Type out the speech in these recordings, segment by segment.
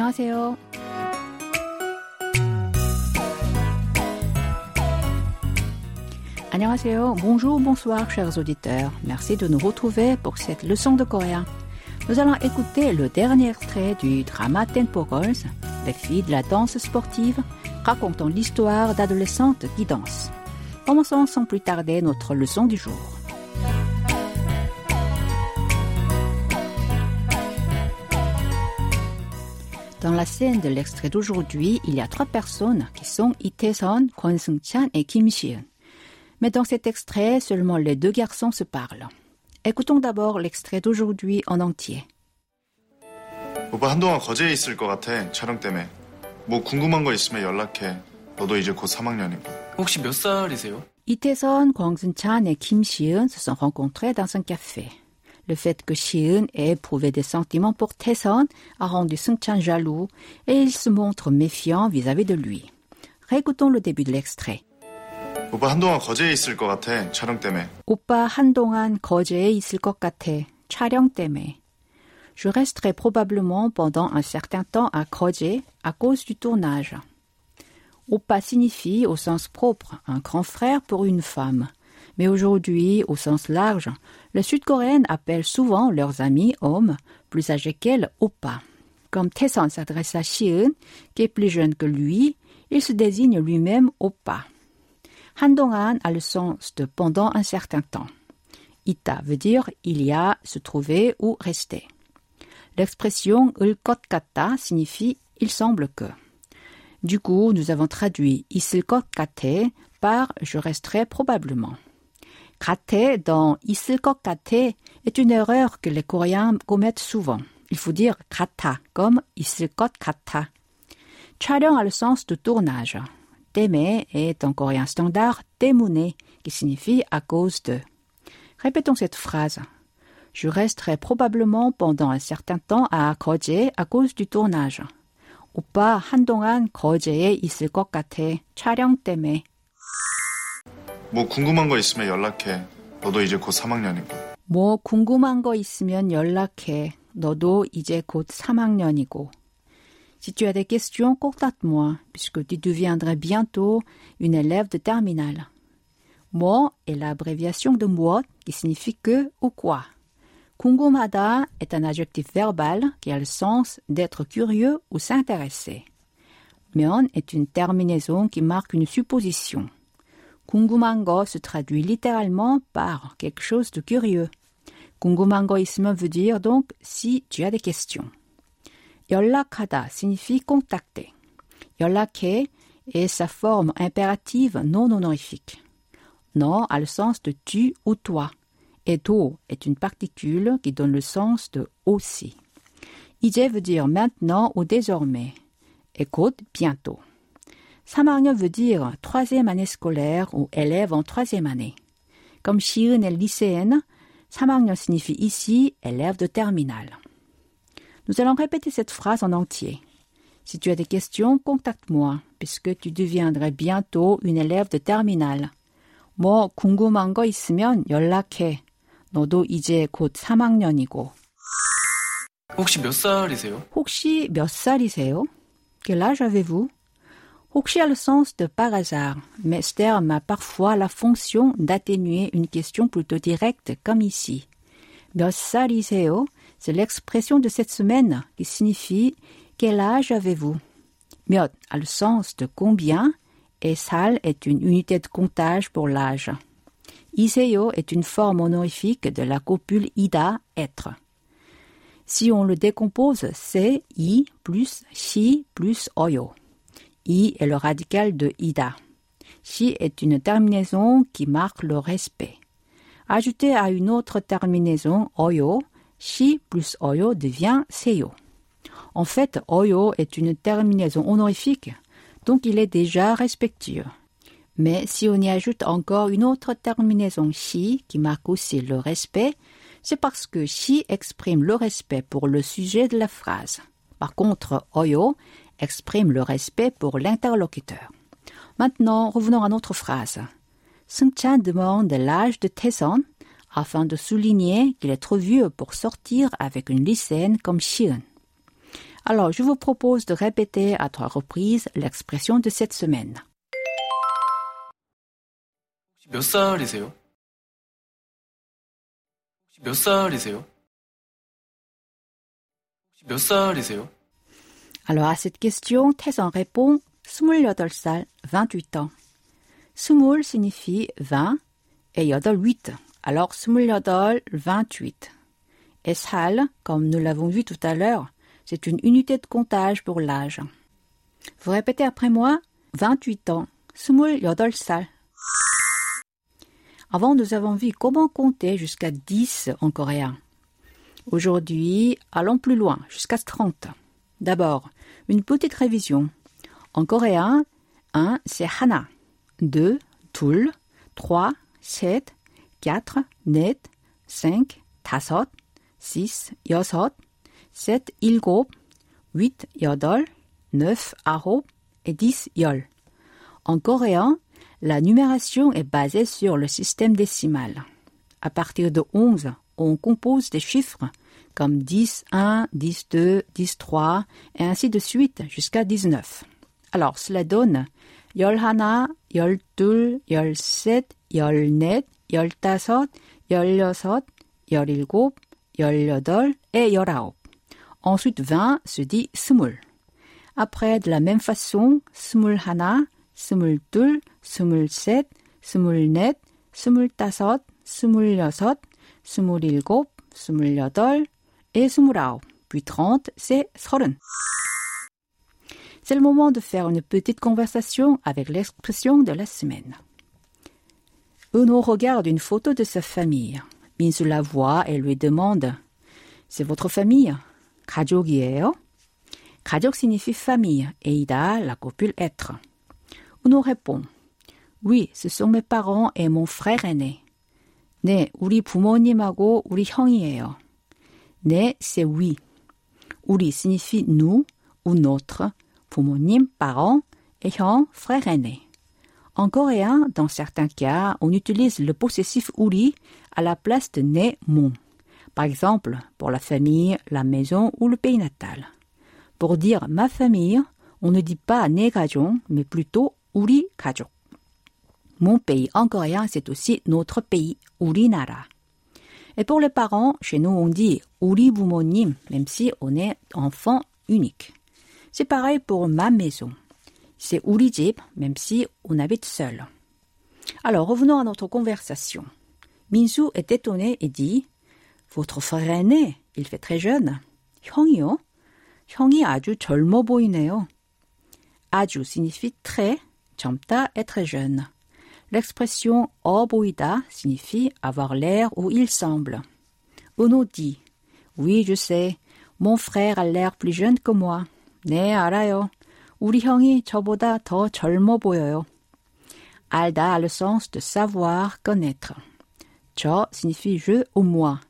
안녕하세요. 안녕하세요. Bonjour, bonsoir, chers auditeurs. Merci de nous retrouver pour cette leçon de coréen. Nous allons écouter le dernier extrait du drama Tempo Girls, les filles de la danse sportive, racontant l'histoire d'adolescentes qui dansent. Commençons sans plus tarder notre leçon du jour. Dans la scène de l'extrait d'aujourd'hui, il y a trois personnes qui sont Lee Tae-son, Kwon Seung-chan et Kim Si-eun. Mais dans cet extrait, seulement les deux garçons se parlent. Écoutons d'abord l'extrait d'aujourd'hui en entier. 오빠 한동안 거제에 있을 것 같아 촬영 때문에 뭐 궁금한 거 있으면 연락해 너도 이제 곧 3학년이고 혹시 몇 살이세요? Lee Tae-son, Kwon Seung-chan et Kim Si-eun se sont rencontrés dans un café. Le fait que Si-eun ait éprouvé des sentiments pour Tae-son a rendu Seung-chan jaloux et il se montre méfiant vis-à-vis de lui. Réécoutons le début de l'extrait. 오빠 한동안 거제에 있을 것 같아 촬영 때문에 오빠 한동안 거제에 있을 것 같아. 촬영 때문에. Je resterai probablement pendant un certain temps à Koje à cause du tournage. Oppa signifie au sens propre un grand frère pour une femme. Mais aujourd'hui, au sens large, les Sud-Coréennes appellent souvent leurs amis hommes, plus âgés qu'elles, oppa. Comme Taeson s'adresse à Shiun, qui est plus jeune que lui, il se désigne lui-même oppa. Handongan a le sens de pendant un certain temps. Ita veut dire il y a, se trouver ou rester. L'expression ulkotkata signifie il semble que. Du coup, nous avons traduit isilkot kate par je resterai probablement 같아 dans 있을 것 같아 est une erreur que les Coréens commettent souvent. Il faut dire 같아 comme 있을 것 같아. 촬영 a le sens de tournage. 때문에 est en coréen standard 때문에 qui signifie à cause de. Répétons cette phrase. Je resterai probablement pendant un certain temps à 거제 à cause du tournage. 오빠 한동안 거제에 있을 것 같아. 촬영 때문에. 뭐 궁금한 거 있으면 연락해 너도 이제 곧 3학년이고 뭐 궁금한 거 있으면 연락해. 너도 이제 곧 3학년이고. Si tu as des questions, contacte-moi, puisque tu deviendrais bientôt une élève de terminale. 뭐 est l'abréviation de moi qui signifie que ou quoi. 궁금하다 est un adjectif verbal qui a le sens d'être curieux ou s'intéresser. 면 est une terminaison qui marque une supposition. 궁금한 거 se traduit littéralement par quelque chose de curieux. 궁금한 거 있으면 veut dire donc si tu as des questions. 연락하다 signifie contacter. 연락해 est sa forme impérative non honorifique. Non a le sens de tu ou toi. Et 도 est une particule qui donne le sens de aussi. 이제 veut dire maintenant ou désormais. Et 곧 bientôt. 3학년 veut dire troisième année scolaire ou élève en troisième année. Comme 시은 est lycéenne, 3학년 signifie ici élève de terminale. Nous allons répéter cette phrase en entier. Si tu as des questions, contacte-moi, puisque tu deviendrais bientôt une élève de terminale. 뭐 궁금한 거 있으면 연락해. 너도 이제 곧 3학년이고. 혹시 몇 살이세요? 혹시 몇 살이세요? Quel âge avez-vous? Rouxi a le sens de par hasard, mais ce terme a parfois la fonction d'atténuer une question plutôt directe, comme ici. Myosariseo, c'est l'expression de cette semaine qui signifie quel âge avez-vous? Myot a le sens de combien et sal est une unité de comptage pour l'âge. Iseo est une forme honorifique de la copule ida, être. Si on le décompose, c'est i plus shi plus oyo i est le radical de ida. Si est une terminaison qui marque le respect. Ajouté à une autre terminaison oyo, si plus oyo devient seyo. En fait, oyo est une terminaison honorifique, donc il est déjà respectueux. Mais si on y ajoute encore une autre terminaison si qui marque aussi le respect, c'est parce que si exprime le respect pour le sujet de la phrase. Par contre, oyo exprime le respect pour l'interlocuteur. Maintenant, revenons à notre phrase. Seung-chan demande l'âge de Taeson afin de souligner qu'il est trop vieux pour sortir avec une lycéenne comme Shion. Alors, je vous propose de répéter à trois reprises l'expression de cette semaine. 혹시 몇 살이세요? 혹시 몇 살이세요? 혹시 몇 살이세요? Alors à cette question, Taizan répond 28살, 28 ans. 20 signifie 20 et yodol 8. Alors 28, 28. Et sal, comme nous l'avons vu tout à l'heure, c'est une unité de comptage pour l'âge. Vous répétez après moi 28 ans, 28 살. Avant, nous avons vu comment compter jusqu'à 10 en coréen. Aujourd'hui, allons plus loin, jusqu'à 30. D'abord, une petite révision. En coréen, 1 c'est hana, 2 tul, 3 set, 4 net, 5 tasot, 6 yosot, 7 ilgo, 8 yodol, 9 aro. Et 10 yol. En coréen, la numération est basée sur le système décimal. À partir de 11, on compose des chiffres comme 10, 10, 2, 10, 3, et ainsi de suite jusqu'à 19. Alors, cela donne 11, 12, 17, 14, 15, 16, 17, 18 et 19. Ensuite, 20 se dit smul. Après, de la même façon, smul hana, smul tul, smul set, smul net, smul tasot, smul yosot, smul ilgop, smul yodol, 섯, 스물여섯, 스물일곱, 스물여덟 et 스물아홉. Puis 30, c'est 서른. C'est le moment de faire une petite conversation avec l'expression de la semaine. Uno regarde une photo de sa famille. Minsu la voit et lui demande C'est votre famille 가족이에요? 가족 signifie famille et ida la copule être. Uno répond Oui, ce sont mes parents et mon frère aîné. 네, 우리 부모님하고 우리 형이에요. 네, c'est oui. 우리 signifie nous ou notre, 부모님, parents, et 형, frère aîné. En coréen, dans certains cas, on utilise le possessif uri à la place de né, mon. Par exemple, pour la famille, la maison ou le pays natal. Pour dire ma famille, on ne dit pas né 가족, mais plutôt 우리 가족. Mon pays en coréen, c'est aussi notre pays, 우리나라. Et pour les parents, chez nous, on dit 우리 부모님, même si on est enfant unique. C'est pareil pour ma maison. C'est 우리 집, même si on habite seul. Alors, revenons à notre conversation. Minsu est étonné et dit Votre frère aîné, il fait très jeune. 형이요? 형이 아주 젊어 보이네요. 아주 signifie très, 젊다 est très jeune. L'expression 어 보이다 signifie avoir l'air ou il semble. Ono dit Oui, je sais, mon frère a l'air plus jeune que moi. 네, 알아요. 우리 형이 저보다 더 젊어 보여요. 알다 a le sens de savoir, connaître. 저 signifie je ou moi.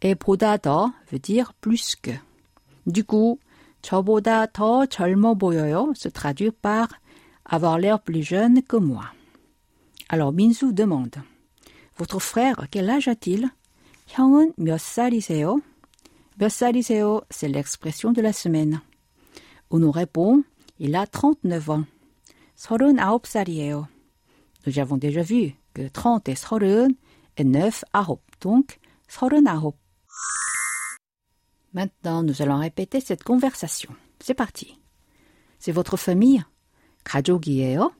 Et 보다 더 veut dire plus que. Du coup, 저보다 더 젊어 보여요 se traduit par avoir l'air plus jeune que moi. Alors Minsu demande Votre frère, quel âge a-t-il 형은 몇 살이세요? 몇 살이세요? C'est l'expression de la semaine. On nous répond Il a 39 ans. 39살이에요. Nous avons déjà vu que 30 est 30 et 9 아홉. Donc 39. Maintenant, nous allons répéter cette conversation. C'est parti. C'est votre famille? 가족이에요?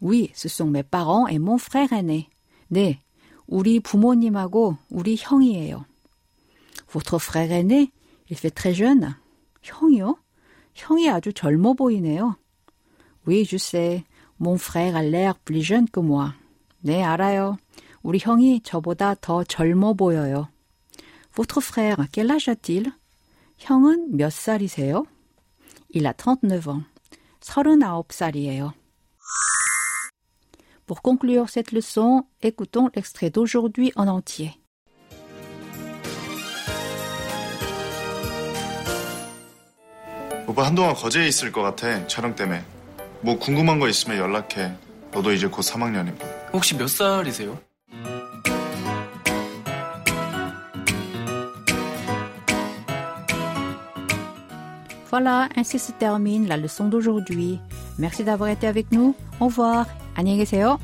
Oui, ce sont mes parents et mon frère aîné. 네, 우리 부모님하고 우리 형이에요. Votre frère aîné, il fait très jeune. 형이요? 형이 아주 젊어 보이네요. Oui, je sais. Mon frère a l'air plus jeune que moi. 네, 알아요. 우리 형이 저보다 더 젊어 보여요. Votre frère, quel âge a-t-il? 형은 몇 살이세요? Il a 39 ans. 39살이에요. Pour conclure cette leçon, écoutons l'extrait d'aujourd'hui en entier. 오빠 한동안 거제에 있을 것 같아 촬영 때문에 뭐 궁금한 거 있으면 연락해 너도 이제 곧 3학년이고 혹시 몇 살이세요? Voilà, ainsi se termine la leçon d'aujourd'hui. Merci d'avoir été avec nous. Au revoir. 안녕히 계세요.